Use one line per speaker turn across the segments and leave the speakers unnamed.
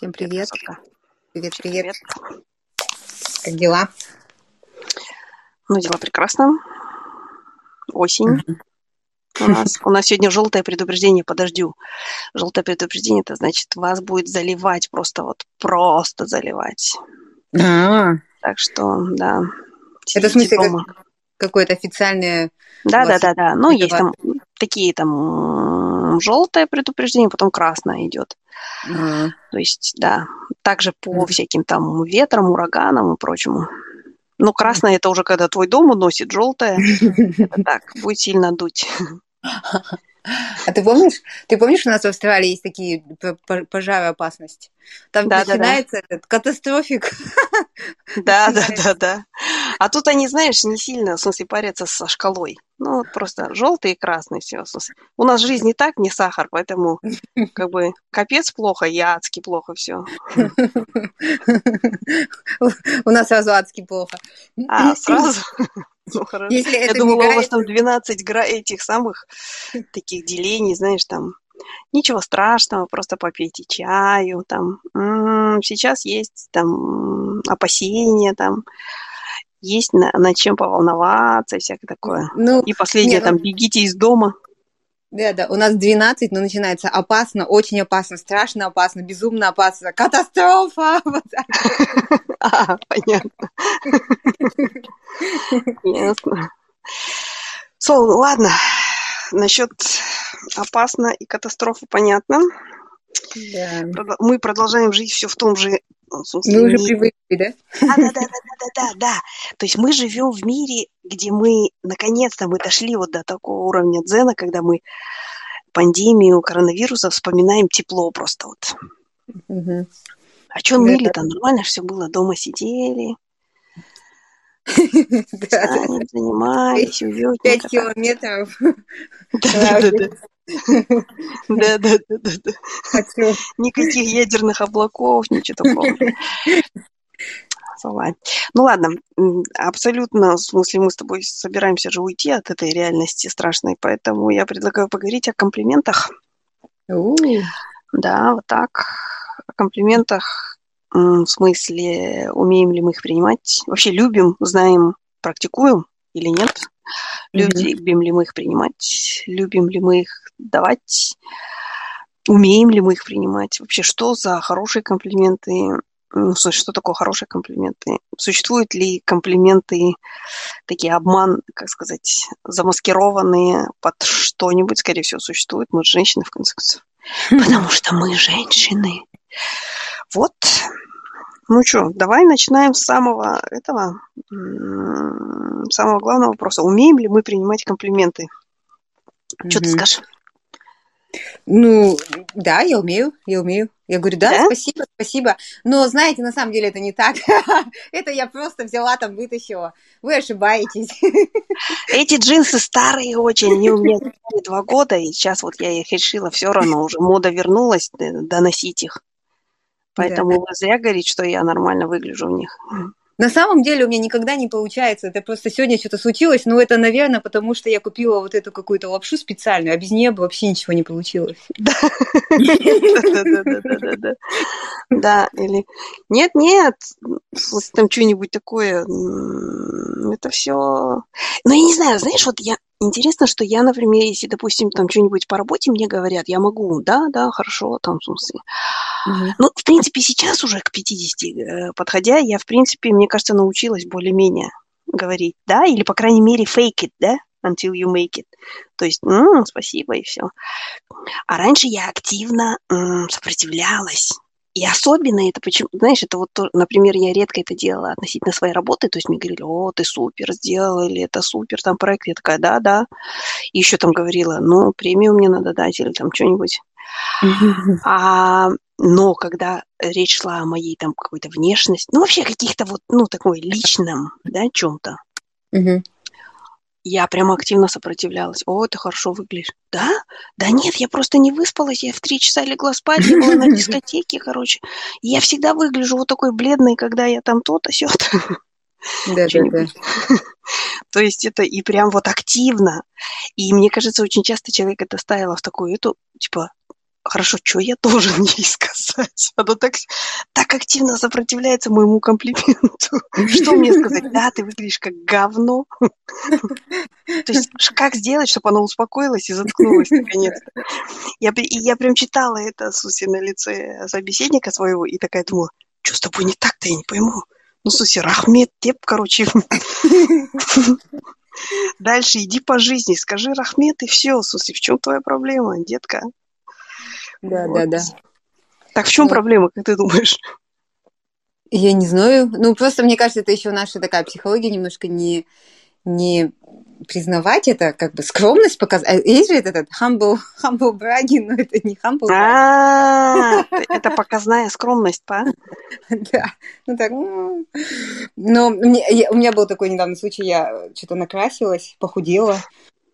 Всем привет.
Привет, привет.
Как дела?
Ну, дела прекрасно. Осень. У нас, у нас сегодня желтое предупреждение по дождю. Желтое предупреждение, это значит, вас будет заливать просто вот, просто заливать.
А,
Так что, да.
это в смысле как- какое-то официальное...
Да,
у
да,
вас
да, да. Ну, есть там такие там желтое предупреждение, потом красное идет.
А,
То есть, да, также по
Мгм.
всяким там ветрам, ураганам и прочему. Ну, красное это уже когда твой дом уносит, желтое это так, будет сильно дуть.
А ты помнишь, ты помнишь, у нас в Австралии есть такие пожары опасность? Там
Да-да-да.
начинается этот катастрофик.
Да, да, да, да. А тут они, знаешь, не сильно, в смысле, парятся со шкалой. Ну, просто желтый и красный все. В смысле. У нас жизнь не так, не сахар, поэтому как бы капец плохо, и адски плохо все.
У нас сразу адски плохо.
А, сразу? Ну, хорошо.
Если
Я думала, у вас там 12 гра этих самых таких делений, знаешь, там ничего страшного, просто попейте чаю, там. М, Сейчас есть там опасения, там есть на- над чем поволноваться и всякое такое.
ну,
И последнее,
не, ну-
там, бегите из дома.
Да, да, у нас 12, но начинается опасно, очень опасно, страшно опасно, безумно опасно, катастрофа! Вот.
А, понятно. Сол, ладно. Насчет опасно и катастрофы понятно.
Да.
Мы продолжаем жить все в том же
Мы уже
мире.
привыкли, да?
Да, да, да, да, да, да, да, да. То есть мы живем в мире, где мы наконец-то мы дошли вот до такого уровня дзена, когда мы пандемию коронавируса вспоминаем тепло просто вот.
Мгм.
А что ныли-то? Нормально все было. Дома сидели, занимались,
Пять
уютненько. так.
километров.
Да, да, да, да, да, да, да.
Хочу.
Никаких ядерных облаков, ничего такого. Ну ладно, абсолютно, в смысле, мы с тобой собираемся же уйти от этой реальности страшной, поэтому я предлагаю поговорить о комплиментах. Да, вот так. О комплиментах, в смысле, умеем ли мы их принимать? Вообще любим, знаем, практикуем или нет? Любим ли мы их принимать? Любим ли мы их давать? Умеем ли мы их принимать? Вообще, что за хорошие комплименты? Ну, смысле, что такое хорошие комплименты? Существуют ли комплименты, такие обман, как сказать, замаскированные под что-нибудь? Скорее всего, существуют. Мы же женщины, в конце концов. Потому что мы женщины. Вот. Ну что, давай начинаем с самого этого, самого главного вопроса. Умеем ли мы принимать комплименты? Что ты
Мгм.
скажешь?
Ну, да, я умею, я умею. Я говорю, да,
Да?
спасибо, спасибо. Но, знаете, на самом деле это не так. Это я просто взяла там, вытащила. Вы ошибаетесь.
Эти джинсы старые очень, они у меня два года, и сейчас вот я их решила, все равно уже мода вернулась, д- доносить их. Поэтому вы зря говорите, что я нормально выгляжу в них.
На самом деле у меня никогда не получается. Это просто сегодня что-то случилось. Но это, наверное, потому что я купила вот эту какую-то лапшу специальную, а без нее бы вообще ничего не получилось.
Да-да-да-да-да. Да, или нет, нет, там что-нибудь такое, это все. Ну, я не знаю, знаешь, вот я интересно, что я, например, если, допустим, там что-нибудь по работе мне говорят, я могу, да, да, хорошо, там, в смысле. Ну, в принципе, сейчас уже к 50 э, подходя, я, в принципе, мне кажется, научилась более-менее говорить, да, или, по крайней мере, fake it, да, until you make it. То есть, «М, спасибо, и все. А раньше я активно м, сопротивлялась. И особенно это почему, знаешь, это вот, то- например, я редко это делала относительно своей работы, то есть мне говорили, о, ты супер сделала, или это супер, там проект, я такая, да, да. И еще там говорила, ну, премию мне надо дать, или там что-нибудь. А, но когда речь шла о моей там какой-то внешности, ну, вообще каких-то вот, ну, такой личном, да, чем-то. Я прямо активно сопротивлялась. О, ты хорошо выглядишь. Да? Да нет, я просто не выспалась. Я в три часа легла спать, я была на дискотеке, короче. И я всегда выгляжу вот такой бледной, когда я там то-то, сё-то.
Да, да, да.
Что-нибудь. То есть это и прям вот активно. И мне кажется, очень часто человек это ставила в такую эту, типа, хорошо, что я должен ей сказать? Она так, так активно сопротивляется моему комплименту. Что мне сказать? Да, ты выглядишь как говно. То есть как сделать, чтобы она успокоилась и заткнулась наконец-то? Я, я прям читала это, Суси, на лице собеседника своего и такая думала, что с тобой не так-то, я не пойму. Ну, Суси, Рахмет, теп, короче. Дальше иди по жизни, скажи Рахмет и все, Суси, в чем твоя проблема, детка?
Да, вот. да, да.
Так в чем вот. проблема, как ты думаешь?
Я не знаю. Ну, просто мне кажется, это еще наша такая психология немножко не, не признавать это, как бы скромность показать. Есть же этот humble, humble bragging, но это не humble
А, это показная скромность, па?
Да, ну так, ну. но у меня был такой недавний случай, я что-то накрасилась, похудела,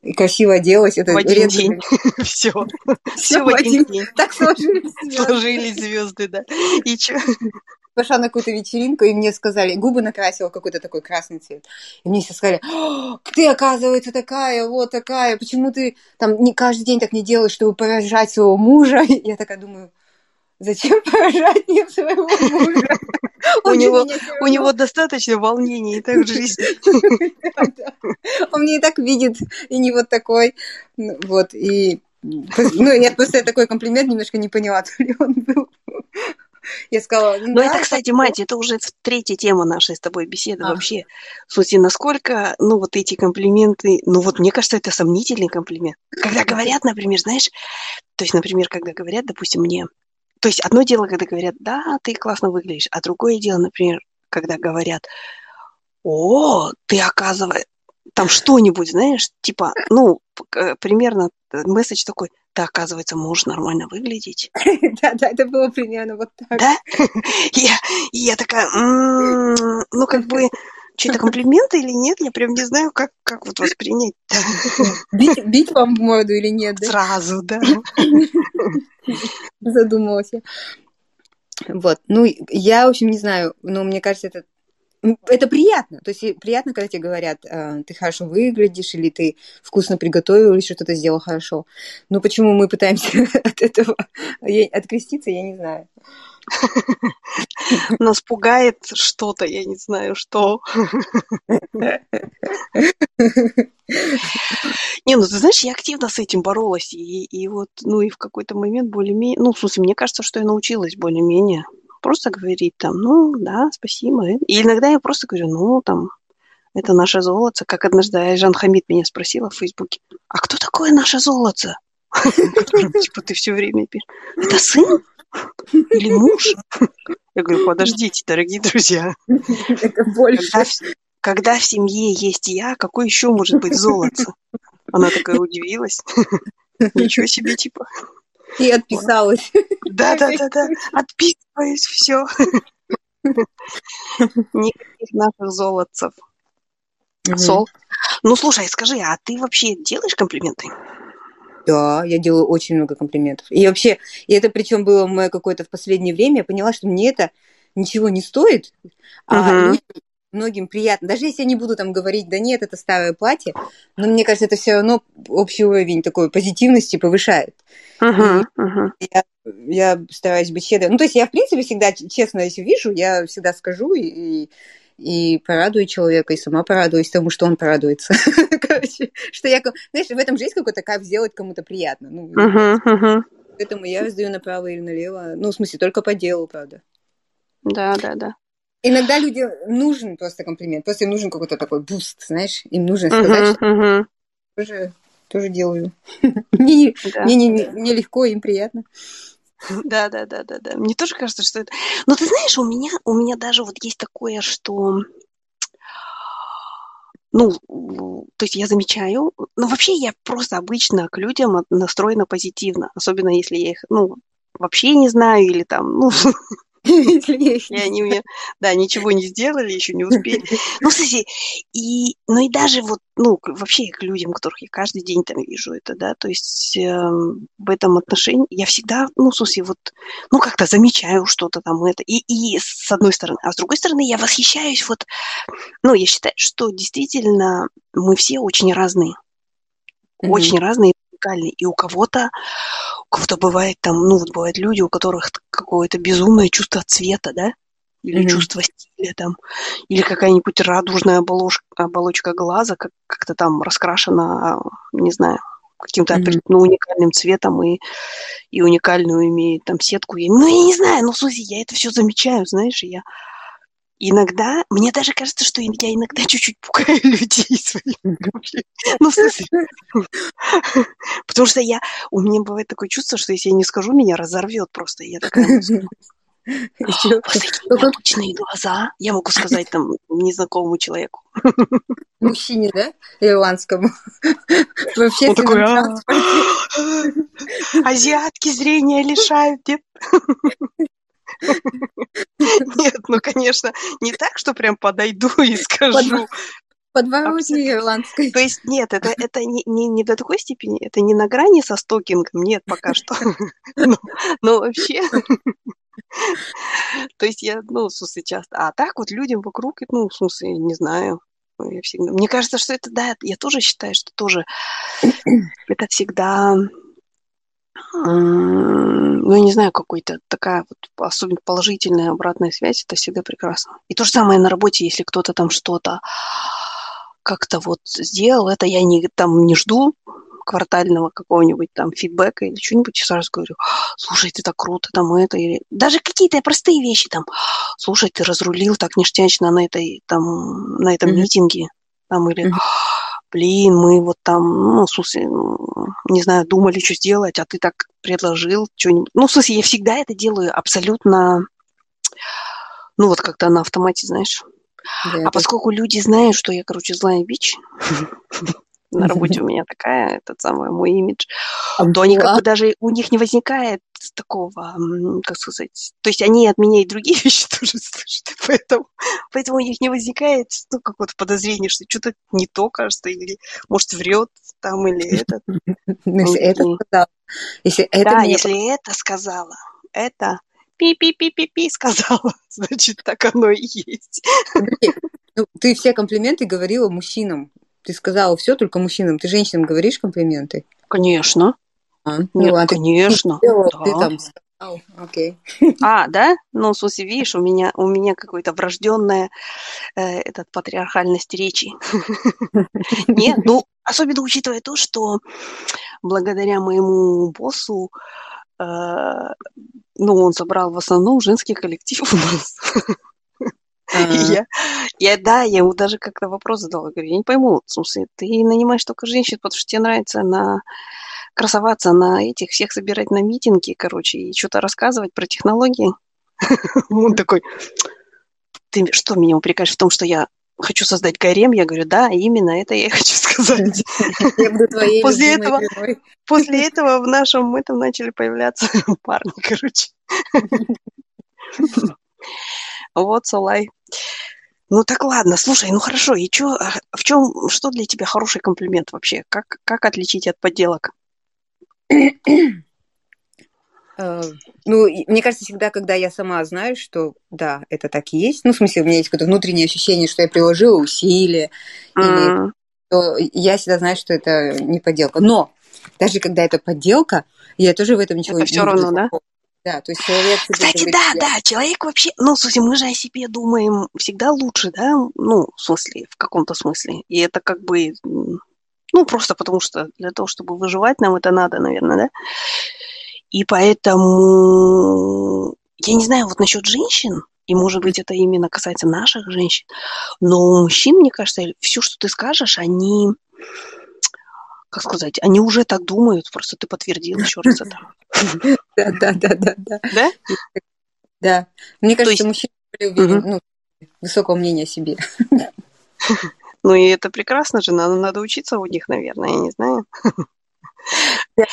и красиво оделась. Это
в один день. Все.
Все в один день. Так сложились
Сложились звезды, да. И что?
Пошла на какую-то вечеринку, и мне сказали, губы накрасила какой-то такой красный цвет. И мне все сказали, ты, оказывается, такая, вот такая, почему ты там не каждый день так не делаешь, чтобы поражать своего мужа? Я такая думаю, Зачем поражать мне своего мужа?
У него, у него достаточно волнений и так в жизни.
Он мне и так видит, и не вот такой. Ну, вот, и... Ну, я просто такой комплимент немножко не поняла, то ли он был я сказала,
ну, это, кстати, мать, это уже третья тема нашей с тобой беседы а. вообще. Смысле, насколько, ну, вот эти комплименты, ну, вот мне кажется, это сомнительный комплимент. Когда говорят, например, знаешь, то есть, например, когда говорят, допустим, мне, то есть одно дело, когда говорят, да, ты классно выглядишь, а другое дело, например, когда говорят, о, ты оказывается, там что-нибудь, знаешь, типа, ну, примерно месседж такой, ты, оказывается, можешь нормально выглядеть.
Да, да, это было примерно вот так.
Да? Я, я такая, ну, как бы, что-то комплименты или нет, я прям не знаю, как, как вот воспринять.
Бить, бить вам в морду или нет, да?
Сразу, да.
Задумалась я. Вот, ну, я, в общем, не знаю, но мне кажется, это это приятно. То есть приятно, когда тебе говорят, «А, ты хорошо выглядишь, или ты вкусно приготовил, или что-то сделал хорошо. Но почему мы пытаемся от этого откреститься, я не знаю.
Нас пугает что-то, я не знаю, что. Не, ну ты знаешь, я активно с этим боролась, и, и вот, ну и в какой-то момент более-менее, ну, в смысле, мне кажется, что я научилась более-менее просто говорить там, ну, да, спасибо. И иногда я просто говорю, ну, там, это наше золото. Как однажды Айжан Хамид меня спросила в Фейсбуке, а кто такое наше золото? Типа ты все время пишешь. Это сын? Или муж? Я говорю, подождите, дорогие друзья. Это больше. Когда, когда в семье есть я, какой еще может быть золото? Она такая удивилась. Ничего себе, типа.
И отписалась.
Да, да, да, да. Отписываюсь, все. Никаких наших золотцев. Сол. Ну, слушай, скажи, а ты вообще делаешь комплименты?
Да, я делаю очень много комплиментов. И вообще, и это причем было мое какое-то в последнее время, я поняла, что мне это ничего не стоит, а uh-huh многим приятно. Даже если я не буду там говорить, да нет, это старое платье, но мне кажется, это все равно общий уровень такой позитивности повышает. Uh-huh, uh-huh. Я, я стараюсь быть щедрой. Ну, то есть я, в принципе, всегда, честно, если вижу, я всегда скажу и, и порадую человека, и сама порадуюсь тому, что он порадуется. Короче, что я, знаешь, в этом же есть какой-то кайф сделать кому-то приятно. Ну, uh-huh, uh-huh. Поэтому я раздаю направо или налево. Ну, в смысле, только по делу, правда.
Да, да, да.
Иногда людям нужен просто комплимент, просто им нужен какой-то такой boost, знаешь, им нужно сказать, uh-huh, что uh-huh. тоже, тоже делаю. мне, да. мне не, не легко, им приятно.
Да, да, да, да, да. Мне тоже кажется, что это. Но ты знаешь, у меня, у меня даже вот есть такое, что ну, то есть я замечаю, ну, вообще я просто обычно к людям настроена позитивно, особенно если я их, ну, вообще не знаю или там, ну, И они мне, да, ничего не сделали, еще не успели. Ну, кстати, и, ну и даже вот, ну, вообще к людям, которых я каждый день там вижу это, да, то есть э, в этом отношении я всегда, ну, в смысле, вот, ну, как-то замечаю что-то там это, и, и с одной стороны, а с другой стороны я восхищаюсь вот, ну, я считаю, что действительно мы все очень разные, mm-hmm. очень разные, уникальный. И у кого-то, у кого-то бывает там, ну вот бывают люди, у которых какое-то безумное чувство цвета, да? Или mm-hmm. чувство стиля там, или какая-нибудь радужная оболочка, оболочка глаза, как- как-то там раскрашена, не знаю, каким-то mm-hmm. ну, уникальным цветом и, и уникальную имеет там сетку. Ну, я не знаю, ну, слушай, я это все замечаю, знаешь, и я иногда, мне даже кажется, что я иногда чуть-чуть пугаю людей своим Ну, в смысле, потому что я, у меня бывает такое чувство, что если я не скажу, меня разорвет просто. Я такая, Обычные глаза, я могу сказать там незнакомому человеку.
Мужчине, да? Ирландскому.
Вообще. такой, «А, азиатки зрения лишают, нет? Нет, ну, конечно, не так, что прям подойду и скажу.
Подворотни ирландской.
То есть нет, это, это не, не, не до такой степени, это не на грани со стокингом, нет, пока что. Но, но вообще... То есть я, ну, в смысле, часто... А так вот людям вокруг, ну, в смысле, не знаю, я всегда... Мне кажется, что это, да, я тоже считаю, что тоже это всегда ну, я не знаю, какой-то такая вот особенно положительная обратная связь, это всегда прекрасно. И то же самое на работе, если кто-то там что-то как-то вот сделал, это я не, там не жду квартального какого-нибудь там фидбэка или что-нибудь, сразу говорю, слушай, ты так круто, там это, или даже какие-то простые вещи, там, слушай, ты разрулил так ништячно на этой, там, на этом mm-hmm. митинге, там, или, mm-hmm блин, мы вот там, ну, в смысле, не знаю, думали, что сделать, а ты так предложил что-нибудь. Ну, в смысле, я всегда это делаю абсолютно, ну, вот как-то на автомате, знаешь. Да, а это... поскольку люди знают, что я, короче, злая бич, на работе у меня такая, этот самый мой имидж, то они как бы даже, у них не возникает такого, как сказать, то есть они от меня и другие вещи тоже слышат, поэтому, поэтому у них не возникает, ну, какое-то подозрение, что что-то не то, кажется, или, может, врет там, или этот.
Если это сказала. Если это
да, если это сказала, это пи-пи-пи-пи-пи сказала, значит, так оно и есть.
Ну, ты все комплименты говорила мужчинам. Ты сказала все только мужчинам. Ты женщинам говоришь комплименты?
Конечно.
А, ну, Нет, ладно.
конечно.
Ты, да. ты там сказал. Окей.
А, да? Ну, в смысле, видишь, у меня, у меня какое-то врожденная э, этот, патриархальность речи. Нет, ну, особенно учитывая то, что благодаря моему боссу э, ну, он собрал в основном женский коллектив у нас. Я, я, да, я ему даже как-то вопрос задала. Говорю, я не пойму, в смысле, ты нанимаешь только женщин, потому что тебе нравится на красоваться на этих, всех собирать на митинги, короче, и что-то рассказывать про технологии. Он такой, ты что, меня упрекаешь в том, что я хочу создать гарем? Я говорю, да, именно это я хочу сказать.
Я буду твоей
после этого, после этого в нашем этом начали появляться парни, короче. Вот, Солай. Ну так ладно, слушай, ну хорошо, и чё, а в чем, что для тебя хороший комплимент вообще? Как, как отличить от подделок?
Э, ну, мне кажется, всегда, когда я сама знаю, что да, это так и есть, ну, в смысле, у меня есть какое-то внутреннее ощущение, что я приложила усилия, или то я всегда знаю, что это не подделка. Но даже когда это подделка, я тоже в этом ничего
это не все равно, да?
Да, то есть человек...
Кстати, говорит, да, я... да, человек вообще... Ну, слушай, мы же о себе думаем всегда лучше, да? Ну, в смысле, в каком-то смысле. И это как бы... Ну, просто потому что для того, чтобы выживать, нам это надо, наверное, да? И поэтому... Я не знаю, вот насчет женщин, и, может быть, это именно касается наших женщин, но у мужчин, мне кажется, все, что ты скажешь, они как сказать, они уже так думают, просто ты подтвердил еще раз это.
Да, да, да, да, да.
Да?
Да. Мне кажется, мужчина ну, высокого мнения о себе.
Ну и это прекрасно же, надо, надо учиться у них, наверное, я не знаю.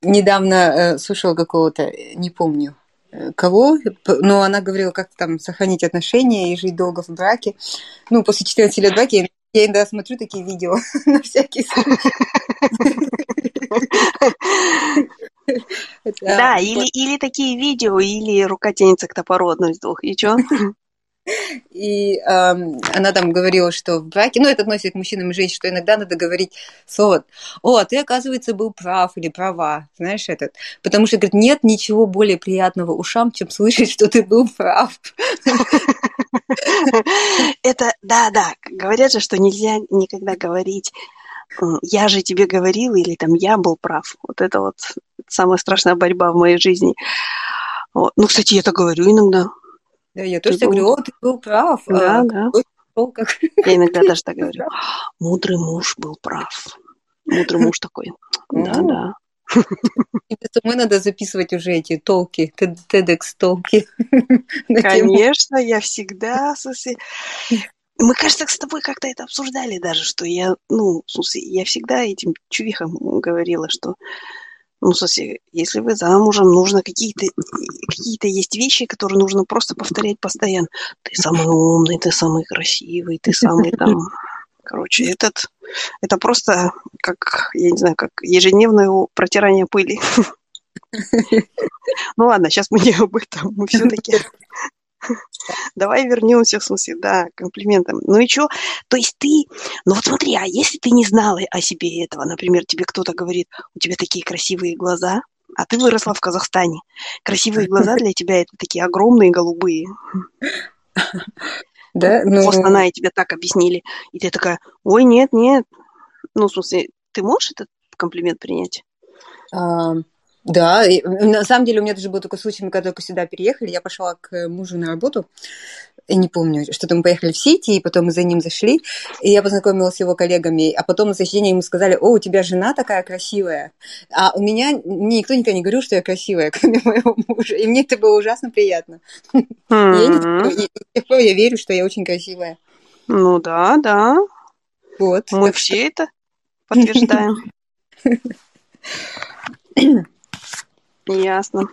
Недавно э, слушала какого-то, не помню, э, кого, но она говорила, как там сохранить отношения и жить долго в браке. Ну, после 14 лет брака я иногда смотрю такие видео на всякий случай.
Да, или, или такие видео, или рука тянется к топору одно из двух. И что?
И э, она там говорила, что в браке, ну, это относится к мужчинам и женщинам, что иногда надо говорить слово, о, ты, оказывается, был прав или права, знаешь, этот. Потому что, говорит, нет ничего более приятного ушам, чем слышать, что ты был прав.
Это, да, да, говорят же, что нельзя никогда говорить я же тебе говорил, или там я был прав. Вот это вот самая страшная борьба в моей жизни. Ну, кстати, я это говорю иногда.
Да, я тоже ты говорю, о, ты был прав.
Да, а, да. Как... Я иногда даже так говорю. Мудрый муж был прав. Мудрый муж такой. Да, да.
Тебе самой надо записывать уже эти толки, TEDx толки.
Конечно, я всегда, мы, кажется, с тобой как-то это обсуждали даже, что я, ну, в смысле, я всегда этим чувихам говорила, что, ну, в смысле, если вы замужем, нужно какие-то, какие-то есть вещи, которые нужно просто повторять постоянно. Ты самый умный, ты самый красивый, ты самый там... Короче, этот, это просто как, я не знаю, как ежедневное протирание пыли. Ну ладно, сейчас мы не об этом. Мы все-таки Давай вернемся, в смысле, да, комплиментам. Ну и что? То есть ты, ну вот смотри, а если ты не знала о себе этого, например, тебе кто-то говорит, у тебя такие красивые глаза, а ты выросла в Казахстане. Красивые глаза для тебя это такие огромные голубые. Да, ну... Вот она и тебе так объяснили. И ты такая, ой, нет, нет. Ну, в смысле, ты можешь этот комплимент принять?
Да, и, на самом деле у меня даже был такой случай, мы когда только сюда переехали, я пошла к мужу на работу, я не помню, что-то мы поехали в сети, и потом мы за ним зашли, и я познакомилась с его коллегами, а потом на следующий ему сказали, о, у тебя жена такая красивая, а у меня, мне никто никогда не говорил, что я красивая, кроме моего мужа, и мне это было ужасно приятно. Я верю, что я очень красивая.
Ну да, да. Вот. Мы все это подтверждаем. Ясно.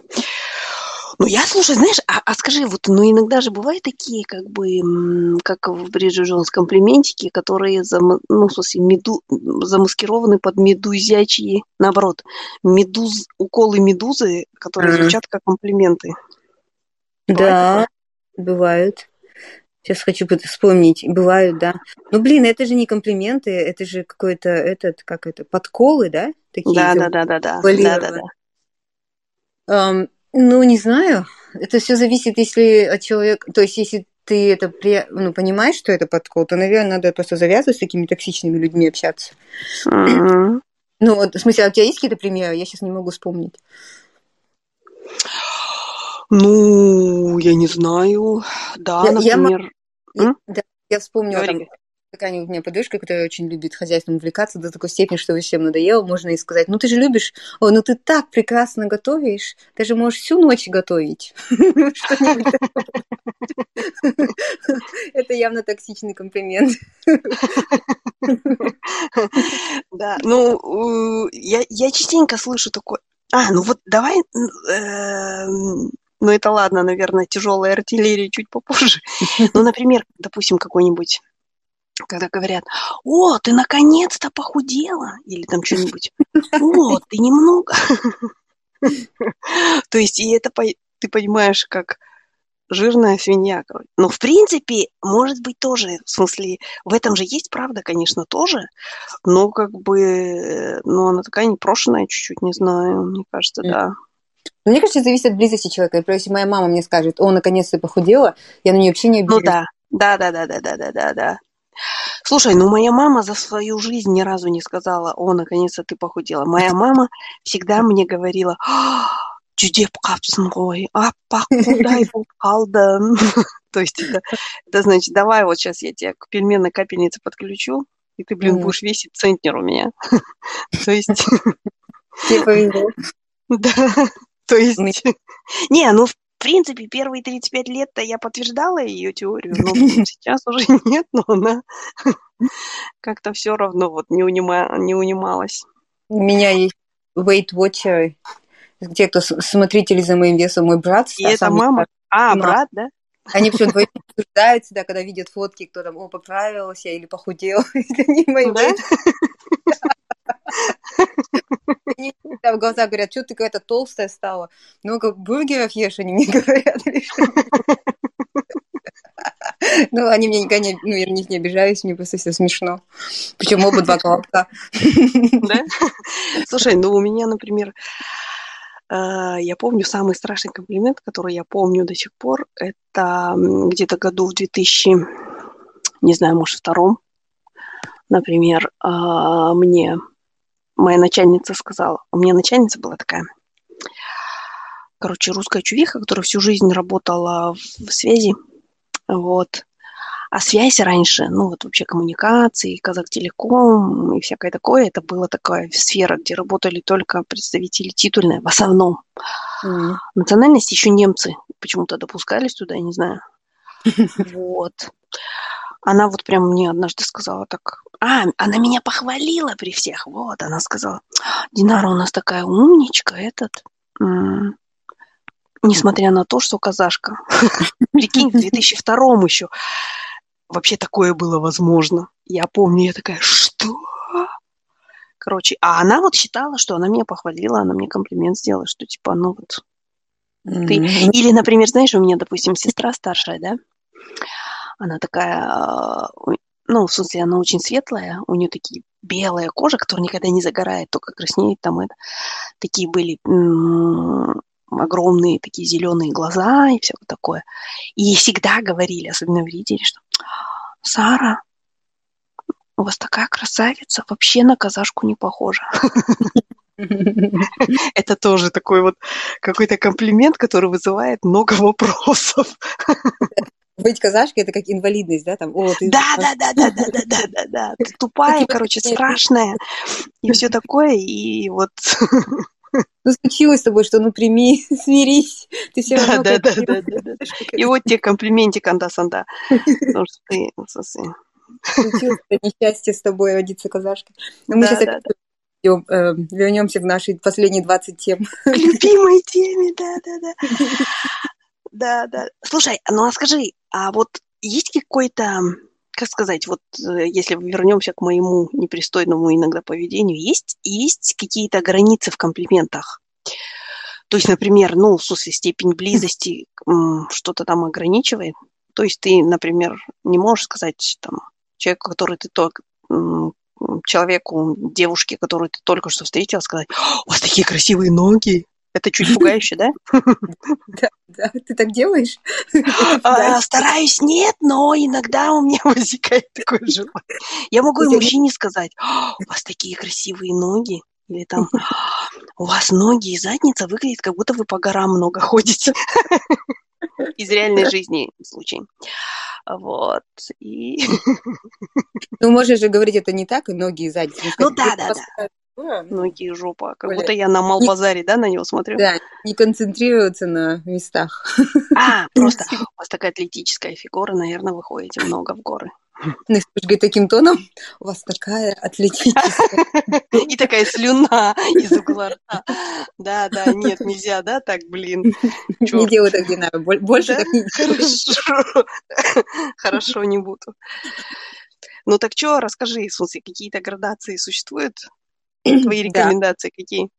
Ну, я, слушай, знаешь, а, а скажи, вот, ну, иногда же бывают такие, как бы, как в Бриджит Джонс комплиментики, которые, зам, ну, в смысле, меду, замаскированы под медузячьи, наоборот, медуз, уколы медузы, которые mm-hmm. звучат как комплименты.
Да, бывают. Сейчас хочу вспомнить. Бывают, да. Ну, блин, это же не комплименты, это же какой-то этот, как это, подколы, да?
Такие да, да, да, да, да, да, да, да.
Ну, не знаю. Это все зависит, если от человека... То есть, если ты это при... ну, понимаешь, что это подкол, то, наверное, надо просто завязывать с такими токсичными людьми общаться. Mm-hmm. Ну, вот, в смысле, а у тебя есть какие-то примеры? Я сейчас не могу вспомнить.
Ну, я не знаю. Да, я, например...
Я, да, я вспомнила, там, такая у меня подружка, которая очень любит хозяйством увлекаться до такой степени, что всем надоело, можно и сказать, ну ты же любишь, о, ну ты так прекрасно готовишь, ты же можешь всю ночь готовить. Это явно токсичный комплимент.
Да, ну, я частенько слышу такое, а, ну вот давай, эм, ну это ладно, наверное, тяжелая артиллерия чуть попозже. Ну, например, допустим, какой-нибудь когда говорят, о, ты наконец-то похудела, или там что-нибудь, о, ты немного. То есть, и это ты понимаешь, как жирная свинья. Но, в принципе, может быть тоже, в смысле, в этом же есть правда, конечно, тоже, но как бы, ну, она такая непрошенная чуть-чуть, не знаю, мне кажется, да.
Мне кажется, зависит от близости человека. Например, если моя мама мне скажет, о, наконец-то похудела, я на нее вообще не обижусь.
Ну да, да, да, да, да, да, да, да, да. Слушай, ну моя мама за свою жизнь ни разу не сказала, о, наконец-то ты похудела. Моя мама всегда мне говорила, жүдеп қапсың ғой аппақ қудай болып қалдың то есть это, это значит давай вот сейчас я тебя к пельменной капельнице подключу и ты блин будешь весить центнер у меня. То есть
типа
да то есть не ну в принципе, первые 35 лет-то я подтверждала ее теорию, но сейчас уже нет, но она как-то все равно вот не, унима, не унималась.
У меня есть Weight Watcher, те, кто смотрители за моим весом, мой брат.
И это мама? А, брат, да?
Они все вдвоем обсуждаются, да, когда видят фотки, кто там, о, поправился или похудел. Это не мои да? В глаза говорят, что ты какая-то толстая стала. Много бургеров ешь, они мне говорят. Ну, они мне никогда не, ну, я на них не обижаюсь, мне просто все смешно. Причем оба два колобка.
Да? Слушай, ну у меня, например, э, я помню самый страшный комплимент, который я помню до сих пор, это где-то году в 2000, не знаю, может, втором, например, э, мне моя начальница сказала, у меня начальница была такая, короче, русская чувиха, которая всю жизнь работала в связи, вот, а связь раньше, ну вот вообще коммуникации, Казахтелеком и всякое такое, это была такая сфера, где работали только представители титульные в основном. Mm. Национальность еще немцы почему-то допускались туда, я не знаю. Вот. Она вот прям мне однажды сказала так, а, она меня похвалила при всех, вот, она сказала, Динара у нас такая умничка, этот, несмотря на то, что казашка. Прикинь, в 2002 еще вообще такое было возможно. Я помню, я такая, что? Короче, а она вот считала, что она меня похвалила, она мне комплимент сделала, что типа, ну вот, ты... Или, например, знаешь, у меня, допустим, сестра старшая, да, она такая, а, ну, в смысле, она очень светлая, у нее такие белая кожа, которая никогда не загорает, только краснеет там это. Такие были огромные такие зеленые глаза и все такое. И всегда говорили, особенно в Ридере, что Сара, у вас такая красавица, вообще на казашку не похожа. Это тоже такой вот какой-то комплимент, который вызывает много вопросов.
Быть казашкой это как инвалидность, да? Там,
о, ты да, да, да, да, да, да, да, да, да. Ты тупая, короче, страшная и все такое, и вот
ну, случилось с тобой, что ну прими, смирись. Ты все равно...
Да, да, да, да, да. И вот тебе комплиментик, анда-санда. Потому что ты...
Случилось несчастье с тобой родиться казашкой. Но мы сейчас э, вернемся в наши последние 20 тем.
К любимой теме, да, да, да. Слушай, ну а скажи, а вот есть какой-то как сказать, вот э, если вернемся к моему непристойному иногда поведению, есть, есть какие-то границы в комплиментах? То есть, например, ну, в смысле, степень близости что-то там ограничивает. То есть ты, например, не можешь сказать там человеку, который ты только человеку, девушке, которую ты только что встретила, сказать, у вас такие красивые ноги, это чуть пугающе, да?
Да, да. Ты так делаешь?
А, стараюсь нет, но иногда у меня возникает такое желание. Я могу и мужчине сказать, у вас такие красивые ноги. Или там, у вас ноги и задница выглядит, как будто вы по горам много ходите. Из реальной жизни случай. Вот. И...
Ну, можешь же говорить это не так, и ноги и задница.
Ну, да, да, да. Ноги и жопа. Как будто я на Малбазаре, да, на него смотрю?
Да, не концентрироваться на местах.
А, просто у вас такая атлетическая фигура, наверное, вы ходите много в горы.
Ну, говорит таким тоном, у вас такая атлетическая.
И такая слюна из угла рта. Да, да, нет, нельзя, да, так, блин.
Не делай так, надо, больше так не
Хорошо, хорошо, не буду. Ну так что, расскажи, в смысле, какие-то градации существуют? Твои рекомендации да. какие?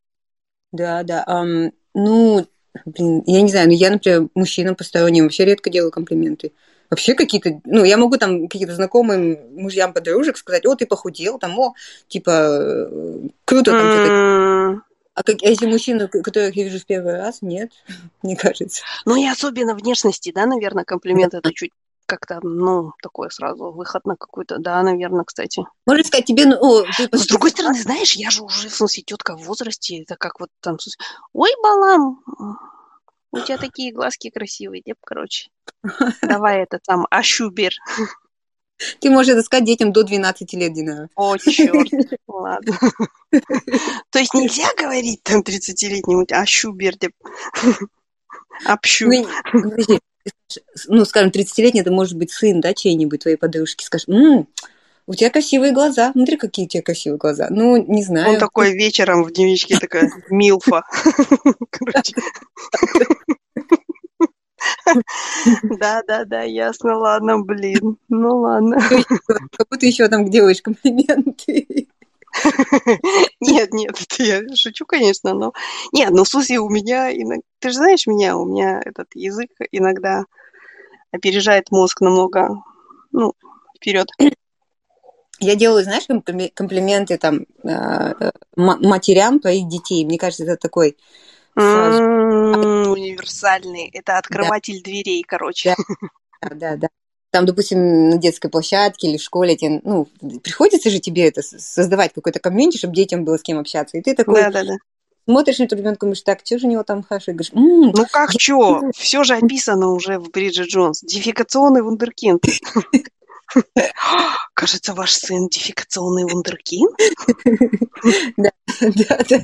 Да, да. Um, ну, блин, я не знаю, но я, например, мужчинам посторонним вообще редко делаю комплименты. Вообще какие-то, ну, я могу там какие-то знакомым мужьям подружек сказать, о, ты похудел, там, о, типа, э, круто там что-то. А, как, а если мужчина, которых я вижу в первый раз, нет, мне кажется.
Ну и особенно внешности, да, наверное, комплимент это чуть как-то, ну, такой сразу выход на какой-то, да, наверное, кстати.
Можно сказать, тебе, ну,
ты С другой стороны, знаешь, я же уже, в смысле, тетка в возрасте, это как вот там, ой, балам, у тебя такие глазки красивые, деп, короче. Давай это там, ашубер.
Ты можешь это сказать детям до 12 лет, Дина.
О, черт. Ладно. То есть нельзя говорить там 30-летнему ашубер, деп. Общу. Ну,
скажем, 30-летний, это может быть сын, да, чей-нибудь твоей подружки, скажешь, м-м, у тебя красивые глаза. Смотри, какие у тебя красивые глаза. Ну, не знаю.
Он такой вечером в дневничке такая милфа. Да, да, да, ясно, ладно, блин. Ну ладно.
Как будто еще там делаешь комплименты.
Нет, нет, это я шучу, конечно, но... Нет, ну, в смысле, у меня... Ты же знаешь меня, у меня этот язык иногда опережает мозг намного Ну, вперед.
Я делаю, знаешь, комплименты там э, матерям твоих детей. Мне кажется, это такой
сразу... универсальный. Это открыватель дверей, короче.
Да, да, да. Там, допустим, на детской площадке или в школе, тебе, ну, приходится же тебе это создавать какой-то комьюнити, чтобы детям было с кем общаться. И ты такой да, да, да. смотришь на этого ребенка, думаешь, так, что же у него там хорошо? И говоришь,
м-м, ну как что? Все же описано уже в Бриджит Джонс. Дефикационный вундеркинд. Кажется, ваш сын дефикационный вундеркинд?
Да, да, да.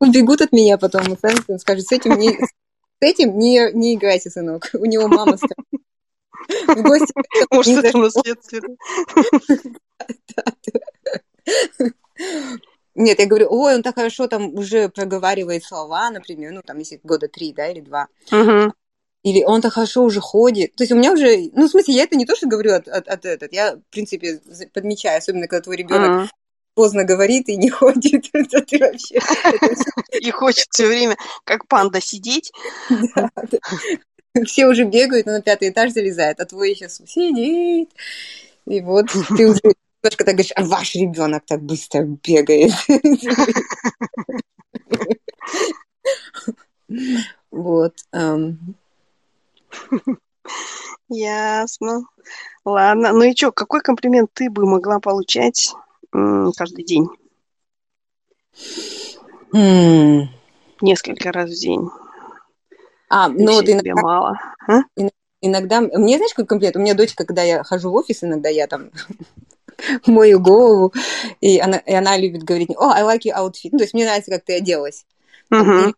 Убегут от меня потом, скажут, с этим не, с этим не, не играйте, сынок. У него мама скажет.
В гости. Может, это наследственно.
Нет, я говорю, ой, он так хорошо там уже проговаривает слова, например, ну, там, если года три, да, или два. Угу. Или он так хорошо уже ходит. То есть у меня уже, ну, в смысле, я это не то, что говорю от, от, от этот, я, в принципе, подмечаю, особенно, когда твой ребенок uh поздно говорит и не ходит, это ты вообще...
И хочет все время, как панда, сидеть.
Все уже бегают, но на пятый этаж залезает, а твой сейчас сидит. И вот ты уже немножко так говоришь, а ваш ребенок так быстро бегает. Вот.
Ясно. Ладно. Ну и что, какой комплимент ты бы могла получать каждый день? Несколько раз в день.
А, ну вот иногда, мало. А? иногда, мне знаешь, какой комплект? У меня дочка, когда я хожу в офис, иногда я там мою голову, и она, и она любит говорить, о, I like your outfit, ну, то есть мне нравится, как ты оделась. Uh-huh. Она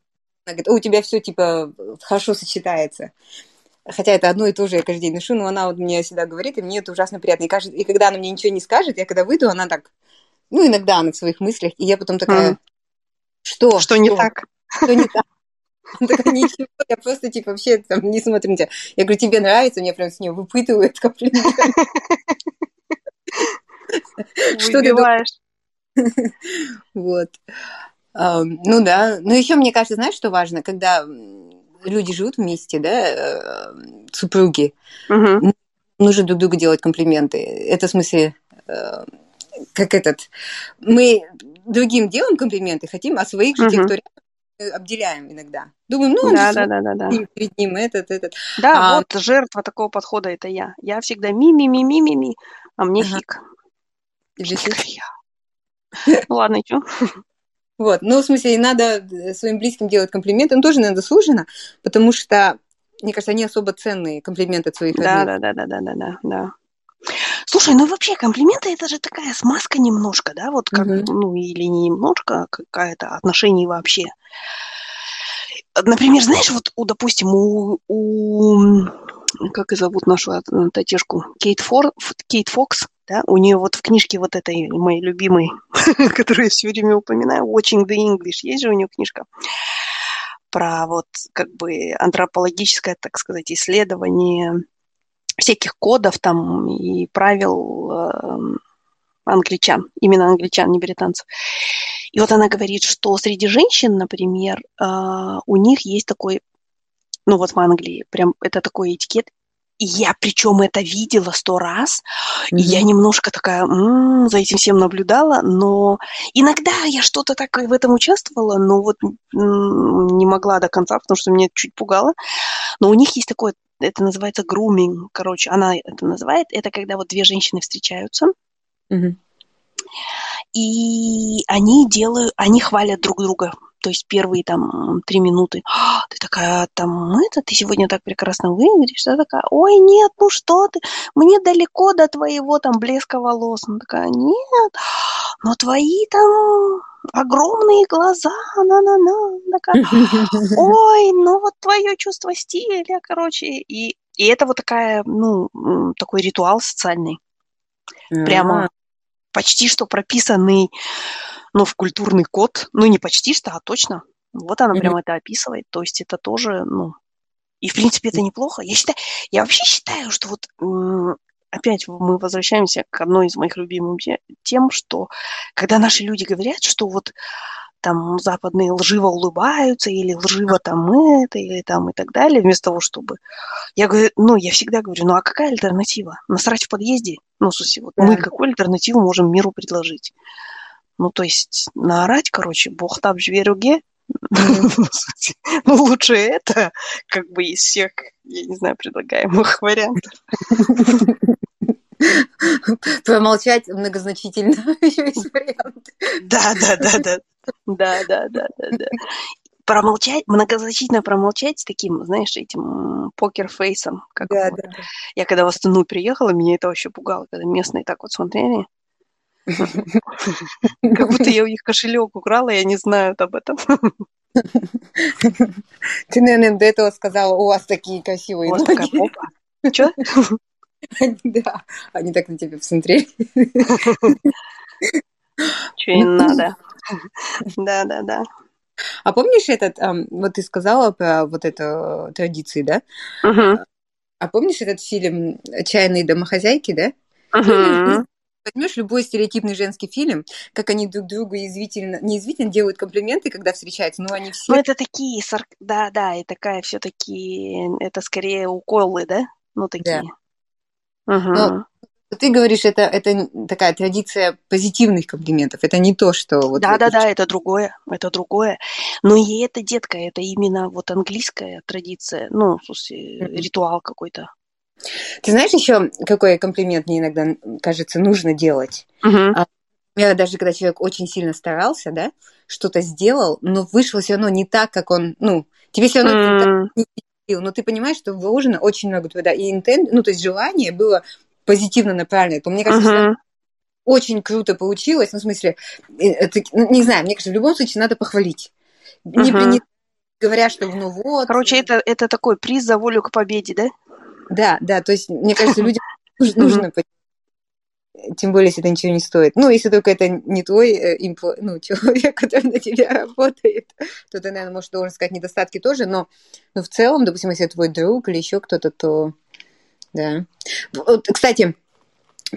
говорит, у тебя все, типа, хорошо сочетается. Хотя это одно и то же, я каждый день ношу, но она вот мне всегда говорит, и мне это ужасно приятно. И, кажется, и когда она мне ничего не скажет, я когда выйду, она так, ну, иногда она в своих мыслях, и я потом такая, uh-huh. что?
Что, что не так?
Что не так? Он такой, ничего, я просто, типа, вообще там не смотрю на тебя. Я говорю, тебе нравится? Мне прям с нее выпытывают комплимент.
Что ты думаешь?
Вот. Ну да. Но еще мне кажется, знаешь, что важно, когда люди живут вместе, да, э, супруги, нужно друг другу делать комплименты. Это в смысле, э, как этот, мы другим делаем комплименты, хотим, а своих же, тех, кто рядом, обделяем иногда. Думаем, ну,
да, да, да, да, да.
перед ним этот, этот.
Да, а... вот жертва такого подхода это я. Я всегда ми-ми-ми-ми-ми-ми, а мне ага. Фиг я. Ну ладно, и что?
Вот, ну, в смысле, надо своим близким делать комплименты, ну, тоже, наверное, заслуженно, потому что, мне кажется, они особо ценные, комплименты от своих
да, родных. Да, да, да, да, да, да, да. Слушай, ну вообще комплименты это же такая смазка немножко, да, вот как, угу. ну или не немножко, а какая-то отношение вообще. Например, знаешь, вот, у, допустим, у, у как и зовут нашу э, татешку, Кейт, Фор, Кейт Фокс, да, у нее вот в книжке вот этой моей любимой, которую я все время упоминаю, Watching the English, есть же у нее книжка про вот как бы антропологическое, так сказать, исследование всяких кодов там и правил э, англичан, именно англичан, не британцев. И вот она говорит, что среди женщин, например, э, у них есть такой, ну вот в Англии, прям это такой этикет, и я причем это видела сто раз, mm-hmm. и я немножко такая м-м, за этим всем наблюдала, но иногда я что-то так в этом участвовала, но вот м- не могла до конца, потому что меня чуть пугало. Но у них есть такое это называется груминг, короче, она это называет, это когда вот две женщины встречаются, угу. и они делают, они хвалят друг друга, то есть первые там три минуты, «А, ты такая, там, это, ты сегодня так прекрасно выглядишь, ты такая, ой, нет, ну что ты, мне далеко до твоего там блеска волос, она такая, нет, но твои там огромные глаза, на-на-на, такая, ой, ну вот твое чувство стиля, короче, и, и это вот такая, ну, такой ритуал социальный, прямо почти что прописанный, ну, в культурный код, ну, не почти что, а точно, вот она прямо это описывает, то есть это тоже, ну, и, в принципе, это неплохо. Я считаю, я вообще считаю, что вот опять мы возвращаемся к одной из моих любимых тем, что когда наши люди говорят, что вот там западные лживо улыбаются, или лживо там это, или там и так далее, вместо того, чтобы... Я говорю, ну, я всегда говорю, ну, а какая альтернатива? Насрать в подъезде? Ну, в смысле, вот да. мы какую альтернативу можем миру предложить? Ну, то есть, наорать, короче, бог там жверюге, ну, лучше это, как бы из всех, я не знаю, предлагаемых вариантов.
Промолчать многозначительно еще есть вариант.
Да, да, да, да. Да, да, да, да, да. Промолчать, многозначительно промолчать с таким, знаешь, этим покерфейсом. Как да, вот. да. Я когда в Астану приехала, меня это вообще пугало, когда местные так вот смотрели. Как будто я у них кошелек украла, я не знаю об этом.
Ты, наверное, до этого сказала, у вас такие красивые
У вас такая попа. Что?
Да, они так на тебя посмотрели.
Что им надо? Да, да, да.
А помнишь этот, вот ты сказала про вот эту традицию, да? А помнишь этот фильм «Чайные домохозяйки», да? Возьмешь любой стереотипный женский фильм, как они друг другу язвительно, не делают комплименты, когда встречаются, но они все...
Ну, это такие, да, да, и такая все-таки, это скорее уколы, да? Ну, такие.
Да. Угу. Но ты говоришь, это, это такая традиция позитивных комплиментов. Это не то, что...
Вот да, да, да, это другое. Это другое. Но и это, детка, это именно вот английская традиция. Ну, в смысле, ритуал какой-то.
Ты знаешь еще, какой комплимент мне иногда кажется нужно делать?
Uh-huh.
Я даже когда человек очень сильно старался, да, что-то сделал, но вышло все равно не так, как он, ну, тебе все равно uh-huh. не но ты понимаешь, что вложено очень много труда, и интент, ну, то есть желание было позитивно направленное. То мне кажется, uh-huh. очень круто получилось, ну, в смысле, э, это, ну, не знаю, мне кажется, в любом случае надо похвалить. Uh-huh. Не, не говоря, что ну вот...
Короче, это, это такой приз за волю к победе, да?
Да, да, то есть, мне кажется, людям нужно тем более, если это ничего не стоит. Ну, если только это не твой э, импо, ну, человек, который на тебя работает, то ты, наверное, можешь должен сказать недостатки тоже, но, но в целом, допустим, если это твой друг или еще кто-то, то да. Вот, кстати,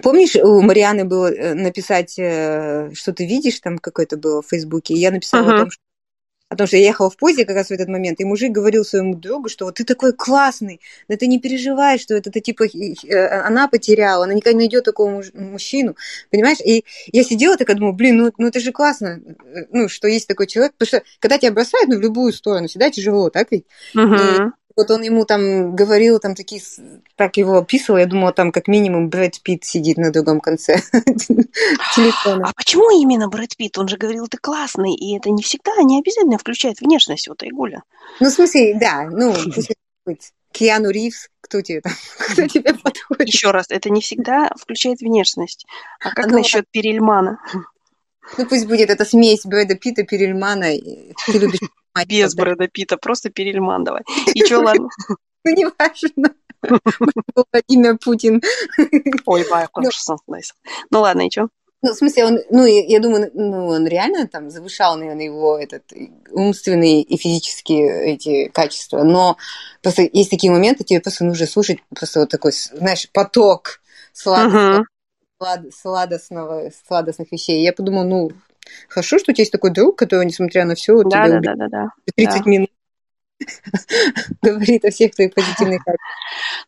Помнишь, у Марианы было э, написать, э, что ты видишь, там какое-то было в Фейсбуке, и я написала uh-huh. о том, что Потому что я ехала в поезде как раз в этот момент, и мужик говорил своему другу, что вот ты такой классный, да ты не переживай, что это, это типа э, она потеряла, она никогда не найдет такого муж, мужчину, понимаешь? И я сидела такая, думаю, блин, ну, ну это же классно, э, ну, что есть такой человек, потому что когда тебя бросают, ну, в любую сторону, всегда тяжело, так ведь?
Uh-huh. И
вот он ему там говорил, там такие, так его описывал, я думала, там как минимум Брэд Питт сидит на другом конце телефона.
А почему именно Брэд Питт? Он же говорил, ты классный, и это не всегда, не обязательно включает внешность, вот Айгуля.
Ну, в смысле, да, ну, пусть быть. Киану Ривз, кто тебе там, кто тебе подходит?
Еще раз, это не всегда включает внешность. А как ну, насчет Перельмана?
Ну, пусть будет эта смесь Брэда Питта, Перельмана. Ты любишь
без Брэда Питта, просто Перельман давай. И что, ладно?
Ну, не важно. Владимир Путин.
Ой, вай, конечно, Ну ладно, и что?
Ну, в смысле, он, ну, я думаю, ну, он реально там завышал, наверное, его этот умственные и физические эти качества, но просто есть такие моменты, тебе просто нужно слушать просто вот такой, знаешь, поток сладостного, uh-huh. сладостного, сладостных вещей. Я подумала, ну, Хорошо, что у тебя есть такой друг, который, несмотря на все,
да, да, да, да, да.
30
да.
минут говорит о всех твоих позитивных.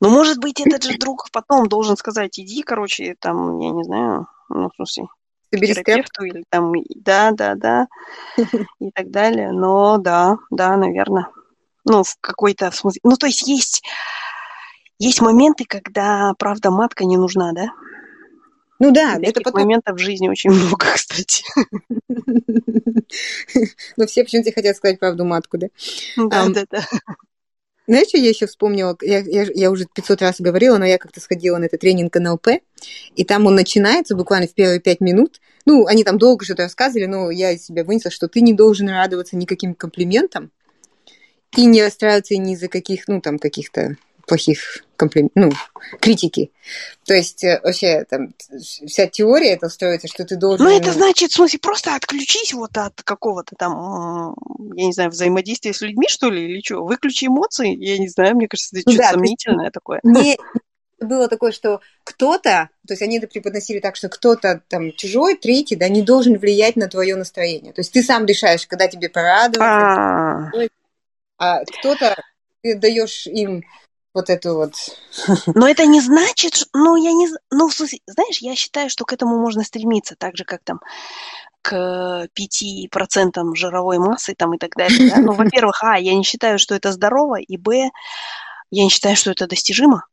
Ну, может быть, этот же друг потом должен сказать, иди, короче, там, я не знаю, ну, в смысле, терапевту или там, да, да, да, и так далее. Но да, да, наверное. Ну, в какой-то смысле. Ну, то есть есть, есть моменты, когда, правда, матка не нужна, да?
Ну да,
это потом... моментов в жизни очень много, кстати.
Но все почему-то хотят сказать правду матку, да?
Да, да, да.
Знаешь, что я еще вспомнила? Я, я, я уже 500 раз говорила, но я как-то сходила на этот тренинг НЛП, и там он начинается буквально в первые пять минут. Ну, они там долго что-то рассказывали, но я из себя вынесла, что ты не должен радоваться никаким комплиментам и не расстраиваться ни за каких, ну, там, каких-то плохих комплим... ну, критики. То есть э, вообще там вся теория это строится, что ты должен...
Ну, это значит, в смысле, просто отключись вот от какого-то там, я не знаю, взаимодействия с людьми, что ли, или что? Выключи эмоции, я не знаю, мне кажется, это что-то да, сомнительное такое.
Не, было такое, что кто-то, то есть они это преподносили так, что кто-то там чужой, третий, да, не должен влиять на твое настроение. То есть ты сам решаешь, когда тебе порадоваться, а кто-то ты даешь им вот эту вот.
Но это не значит, ну я не, ну знаешь, я считаю, что к этому можно стремиться, так же как там к 5% жировой массы там и так далее. Да? Ну, во-первых, а, я не считаю, что это здорово, и б, я не считаю, что это достижимо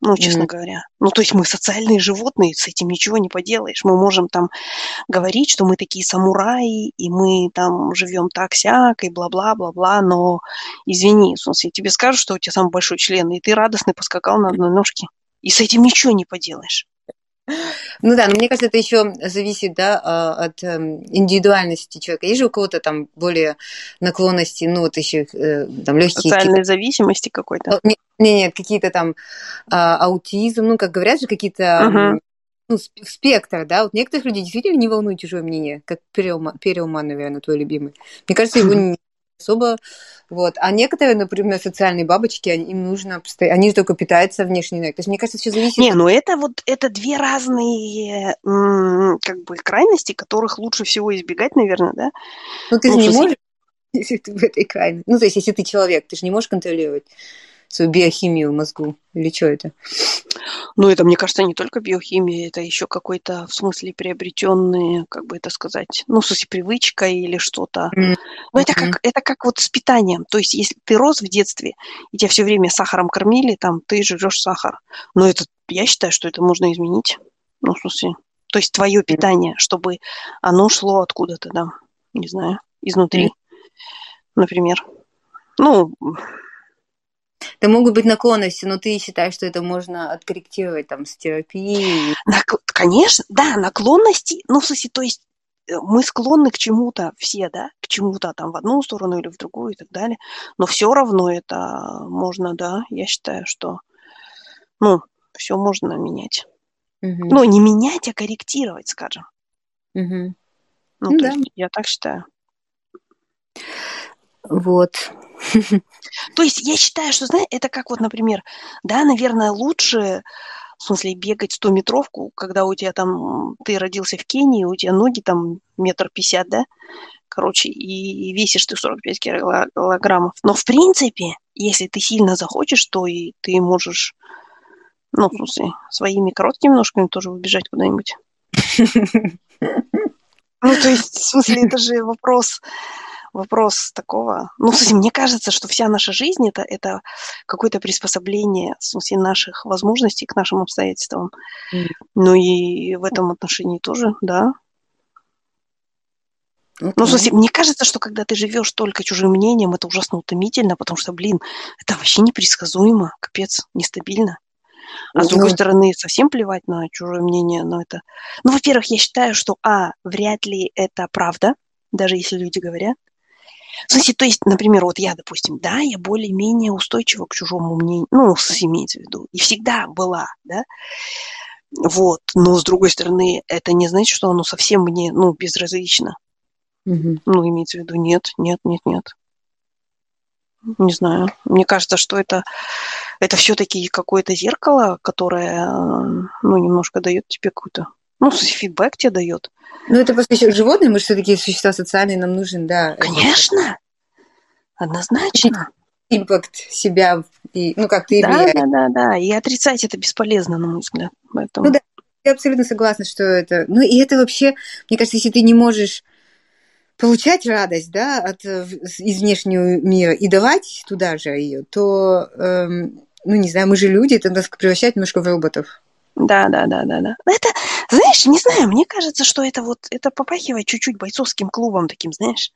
ну, честно mm-hmm. говоря. Ну, то есть мы социальные животные, с этим ничего не поделаешь. Мы можем там говорить, что мы такие самураи, и мы там живем так-сяк, и бла-бла-бла-бла, но извини, в смысле, тебе скажут, что у тебя самый большой член, и ты радостный поскакал на одной ножке. И с этим ничего не поделаешь.
Ну да, но мне кажется, это еще зависит да, а, от эм, индивидуальности человека. Есть же у кого-то там более наклонности, ну вот еще э, там легкие...
Социальной зависимости какой-то?
Нет, нет, какие-то там а, аутизм, ну как говорят же, какие-то... Uh-huh. Ну, спектр, да, вот некоторых людей действительно не волнует чужое мнение, как переуман, переуман наверное, твой любимый. Мне кажется, его особо вот. А некоторые, например, социальные бабочки, им нужно постоянно, они только питаются внешней энергией. То есть, мне кажется, все зависит...
Не, ну это вот, это две разные как бы крайности, которых лучше всего избегать, наверное, да?
Ну, ты ну, же не можешь, если ты в этой крайности. Ну, то есть, если ты человек, ты же не можешь контролировать свою биохимию в мозгу? Или что это?
Ну, это, мне кажется, не только биохимия, это еще какой-то, в смысле, приобретенный, как бы это сказать, ну, в смысле, привычка или что-то. Mm-hmm. Ну, это как, это как вот с питанием. То есть, если ты рос в детстве, и тебя все время сахаром кормили, там, ты жрешь сахар. Но это, я считаю, что это можно изменить. Ну, в смысле, то есть твое питание, чтобы оно шло откуда-то, да, не знаю, изнутри, например. Ну,
это могут быть наклонности, но ты считаешь, что это можно откорректировать там с терапией?
Нак... Конечно, да, наклонности, ну, в смысле, то есть э, мы склонны к чему-то все, да, к чему-то там в одну сторону или в другую и так далее, но все равно это можно, да, я считаю, что, ну, все можно менять. Угу. Ну, не менять, а корректировать, скажем. Угу. Ну, ну, то да. есть я так считаю.
Вот.
То есть я считаю, что, знаешь, это как вот, например, да, наверное, лучше, в смысле, бегать 100-метровку, когда у тебя там, ты родился в Кении, у тебя ноги там метр пятьдесят, да, короче, и весишь ты 45 килограммов. Но, в принципе, если ты сильно захочешь, то и ты можешь, ну, в смысле, своими короткими ножками тоже убежать куда-нибудь. Ну, то есть, в смысле, это же вопрос вопрос такого... Ну, слушай, мне кажется, что вся наша жизнь это, это какое-то приспособление, в смысле, наших возможностей к нашим обстоятельствам. Mm. Ну и в этом отношении тоже, да. Okay. Ну, в смысле, мне кажется, что когда ты живешь только чужим мнением, это ужасно утомительно, потому что, блин, это вообще непредсказуемо, капец, нестабильно. А с другой стороны, совсем плевать на чужое мнение, но это... Ну, во-первых, я считаю, что, а, вряд ли это правда, даже если люди говорят. Смысле, то есть, например, вот я, допустим, да, я более-менее устойчива к чужому мнению, ну, имеется в виду, и всегда была, да, вот, но с другой стороны, это не значит, что оно совсем мне, ну, безразлично. Угу. Ну, имеется в виду, нет, нет, нет, нет. Не знаю. Мне кажется, что это, это все-таки какое-то зеркало, которое, ну, немножко дает тебе какую-то, ну, фидбэк тебе дает.
Ну, это просто еще животные, мы же все-таки существа социальные, нам нужен, да.
Конечно. Однозначно.
Импакт себя, и, ну, как ты
да, влияешь. Да, да, да. И отрицать это бесполезно, на мой взгляд. Поэтому...
Ну да, я абсолютно согласна, что это... Ну, и это вообще, мне кажется, если ты не можешь получать радость, да, от, из внешнего мира и давать туда же ее, то, эм, ну, не знаю, мы же люди, это нас превращает немножко в роботов.
Да, да, да, да, да. Это, знаешь, не знаю, мне кажется, что это вот, это попахивает чуть-чуть бойцовским клубом таким, знаешь.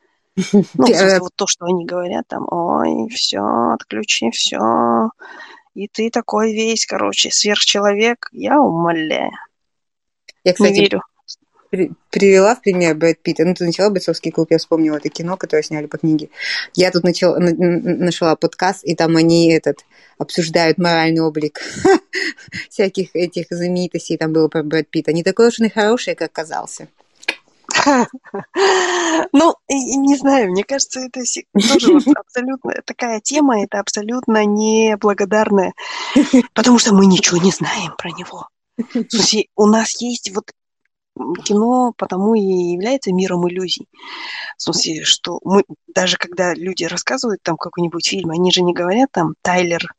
Ну, в вот то, что они говорят, там, ой, все, отключи, все. И ты такой весь, короче, сверхчеловек, я умоляю.
Я, кстати, не верю. Привела в пример Брэд Питта. Ну, ты начала «Бойцовский клуб», я вспомнила это кино, которое сняли по книге. Я тут начала, нашла подкаст, и там они этот обсуждают моральный облик всяких этих знаменитостей. Там было про Брэд Питта. Не такой уж он и хороший, как казался.
Ну, не знаю, мне кажется, это тоже вот абсолютно такая тема, это абсолютно неблагодарная, потому что мы ничего не знаем про него. Слушай, у нас есть вот кино потому и является миром иллюзий. В смысле, что мы, даже когда люди рассказывают там какой-нибудь фильм, они же не говорят там Тайлер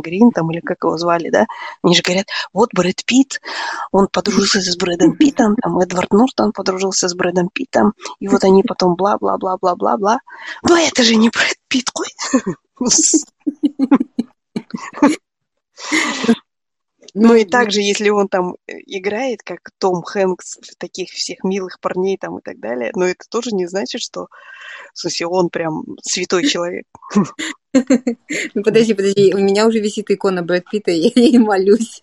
Грин там, или как его звали, да, они же говорят, вот Брэд Питт, он подружился с Брэдом Питтом, там Эдвард Нортон подружился с Брэдом Питтом, и вот они потом бла-бла-бла-бла-бла-бла. Но это же не Брэд Питт, Ну и также, если он там э, играет, как Том Хэнкс, таких всех милых парней там и так далее, но это тоже не значит, что, в смысле, он прям святой человек.
Ну подожди, подожди, у меня уже висит икона Брэд Питта, я ей молюсь.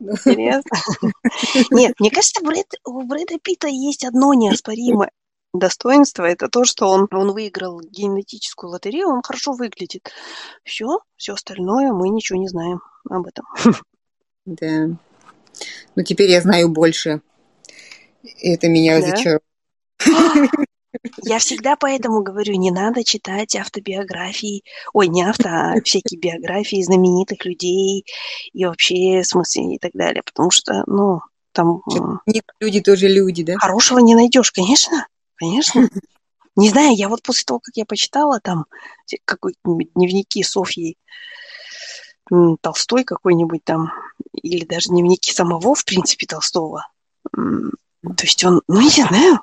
Интересно. Нет, мне кажется, у Брэда Питта есть одно неоспоримое достоинство, это то, что он, он выиграл генетическую лотерею, он хорошо выглядит. Все, все остальное мы ничего не знаем об этом.
Да. Ну, теперь я знаю больше. Это меня да? разочаровало.
Я всегда поэтому говорю, не надо читать автобиографии, ой, не авто, а всякие биографии знаменитых людей и вообще, в смысле, и так далее, потому что, ну, там...
Люди тоже люди, да?
Хорошего не найдешь, конечно, конечно. Не знаю, я вот после того, как я почитала там какие-нибудь дневники Софьи Толстой какой-нибудь там, или даже дневники самого, в принципе, Толстого, то есть он, ну, я не знаю,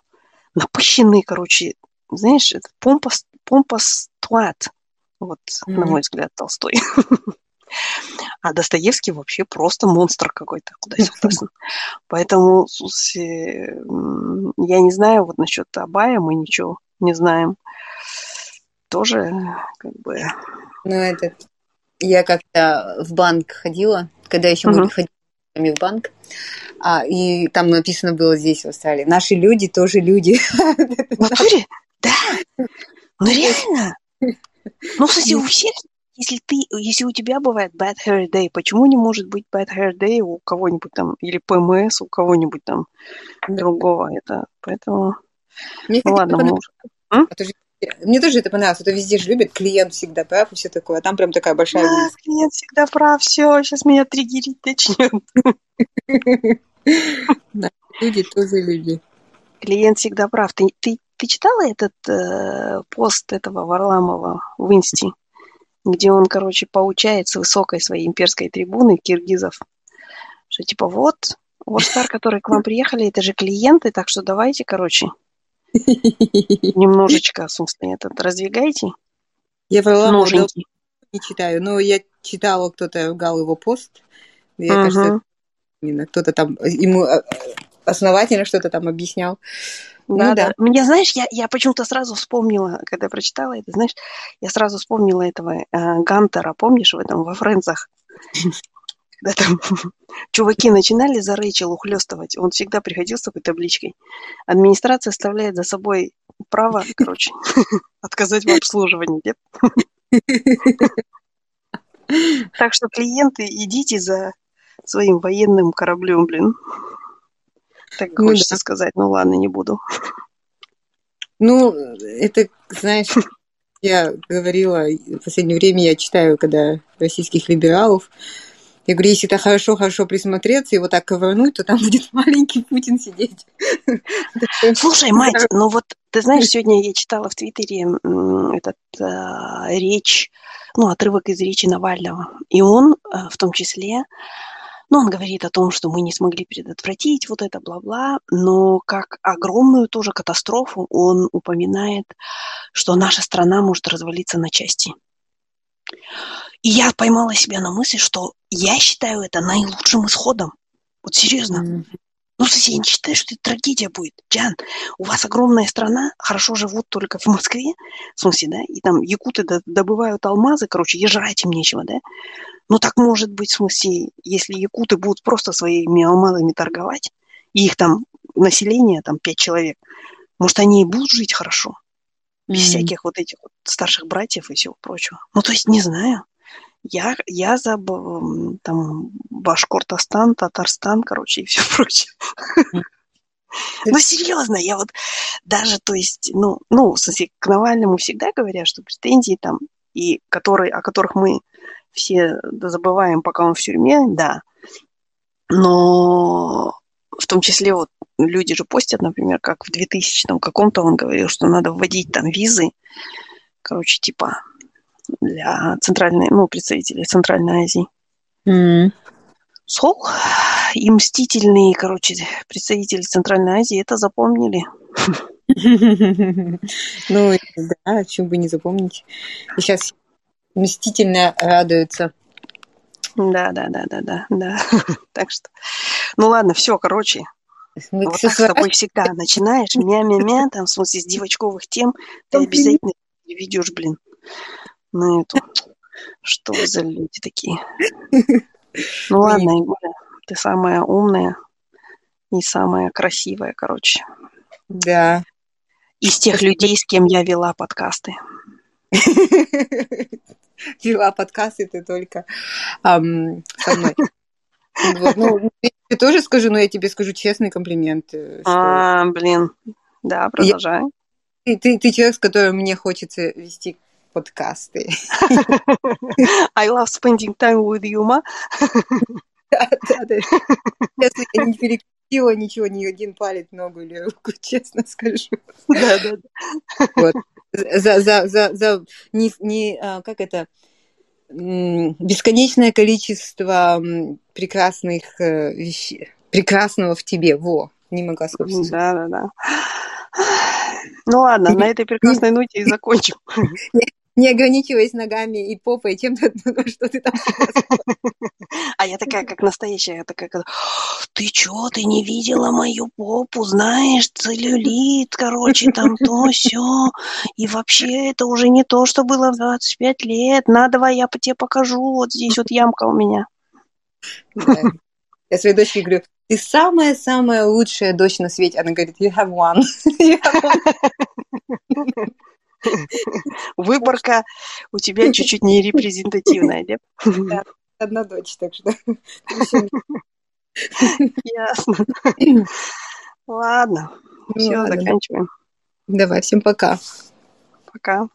напыщенный, короче, знаешь, это помпос, помпос туат, вот, mm-hmm. на мой взгляд, Толстой. А Достоевский вообще просто монстр какой-то, куда сюда. Поэтому, я не знаю, вот насчет Абая мы ничего не знаем. Тоже, как бы...
Ну, это... Я как-то в банк ходила, когда еще мы ходили в банк, а, и там написано было здесь, в Австралии, наши люди тоже люди.
В натуре? Да. Ну реально. Ну, кстати, у всех, если ты, если у тебя бывает bad hair day, почему не может быть bad hair day у кого-нибудь там, или PMS у кого-нибудь там другого? Это, поэтому... Мне, ну, ладно, может.
Мне тоже это понравилось. Это везде же любят, клиент всегда прав и все такое. А там прям такая большая
Да, клиент всегда прав, все, сейчас меня триггерить начнет.
Да, люди тоже люди.
Клиент всегда прав. Ты, ты, ты читала этот э, пост этого Варламова в Инсти, где он, короче, поучает с высокой своей имперской трибуны киргизов, что типа вот, Ворстар, которые к вам приехали, это же клиенты, так что давайте, короче, немножечко, в смысле, этот, раздвигайте.
Я Варламова не читаю, но я читала, кто-то ругал его пост. Я, uh-huh. кажется, именно кто-то там ему э, основательно что-то там объяснял.
Да, ну, да. Мне, знаешь, я, я почему-то сразу вспомнила, когда прочитала это, знаешь, я сразу вспомнила этого э, Гантера, помнишь, в этом, во Френзах? Когда там чуваки начинали за Рэйчел ухлёстывать, он всегда приходил с такой табличкой. Администрация оставляет за собой право, короче, отказать в обслуживании, нет? Так что клиенты, идите за своим военным кораблем, блин. Так ну, хочется да. сказать, ну ладно, не буду.
Ну, это, знаешь, я говорила, в последнее время я читаю, когда российских либералов, я говорю, если это хорошо-хорошо присмотреться и вот так ковырнуть, то там будет маленький Путин сидеть.
Слушай, мать, ну вот ты знаешь, сегодня я читала в Твиттере этот э, речь, ну, отрывок из речи Навального. И он э, в том числе ну, он говорит о том, что мы не смогли предотвратить вот это, бла-бла, но как огромную тоже катастрофу он упоминает, что наша страна может развалиться на части. И я поймала себя на мысли, что я считаю это наилучшим исходом. Вот серьезно. Mm-hmm. Ну, я не считаю, что это трагедия будет. Джан, у вас огромная страна, хорошо живут только в Москве, в смысле, да, и там якуты добывают алмазы, короче, и жрать им нечего, да. Ну так может быть, в смысле, если якуты будут просто своими алмазами торговать, и их там население, там, пять человек, может, они и будут жить хорошо, без mm-hmm. всяких вот этих вот старших братьев и всего прочего. Ну, то есть, не знаю. Я, я за там Башкортостан, Татарстан, короче, и все прочее. Ну, серьезно, я вот даже, то есть, ну, ну, к Навальному всегда говорят, что претензии там, и которые, о которых мы все забываем, пока он в тюрьме, да. Но в том числе вот люди же постят, например, как в 2000 каком-то он говорил, что надо вводить там визы, короче, типа для центральной, ну, представителей Центральной Азии. Mm. Сол и мстительные, короче, представители Центральной Азии это запомнили.
Ну, да, чем бы не запомнить. И сейчас мстительно радуются.
Да, да, да, да, да, да. Так что, ну ладно, все, короче. Мы вот так с тобой всегда начинаешь, мя-мя-мя, там, в смысле, с девочковых тем, ты обязательно ведешь, блин, на эту. Что за люди такие? Ну ладно, ты самая умная и самая красивая, короче.
Да.
Из тех людей, с кем я вела подкасты.
Вела подкасты ты только со мной. Вот. Ну, я тоже скажу, но я тебе скажу честный комплимент.
Э, что... А, блин. Да, продолжай. Я...
Ты, ты, ты человек, с которым мне хочется вести подкасты.
I love spending time with you, ma.
Да, да, да. Честно, я не перекрутила ничего, ни один палец, ногу или руку, честно скажу.
Да, да, да.
Вот. За, за, за, за не, не, а, как это, бесконечное количество прекрасных э, вещей, прекрасного в тебе, во, не могла сказать.
Да, да, да. Ну ладно, на этой прекрасной ноте и закончим
не ограничиваясь ногами и попой, чем-то, что ты там
А я такая, как настоящая, я такая, ты чё, ты не видела мою попу, знаешь, целлюлит, короче, там то, все. И вообще это уже не то, что было в 25 лет. На, давай я тебе покажу, вот здесь вот ямка у меня.
Я своей дочке говорю, ты самая-самая лучшая дочь на свете. Она говорит, you have one. You have one.
Выборка у тебя чуть-чуть не репрезентативная, да?
Да, одна дочь, так что...
Ясно. Ладно, все, заканчиваем.
Давай, всем пока.
Пока.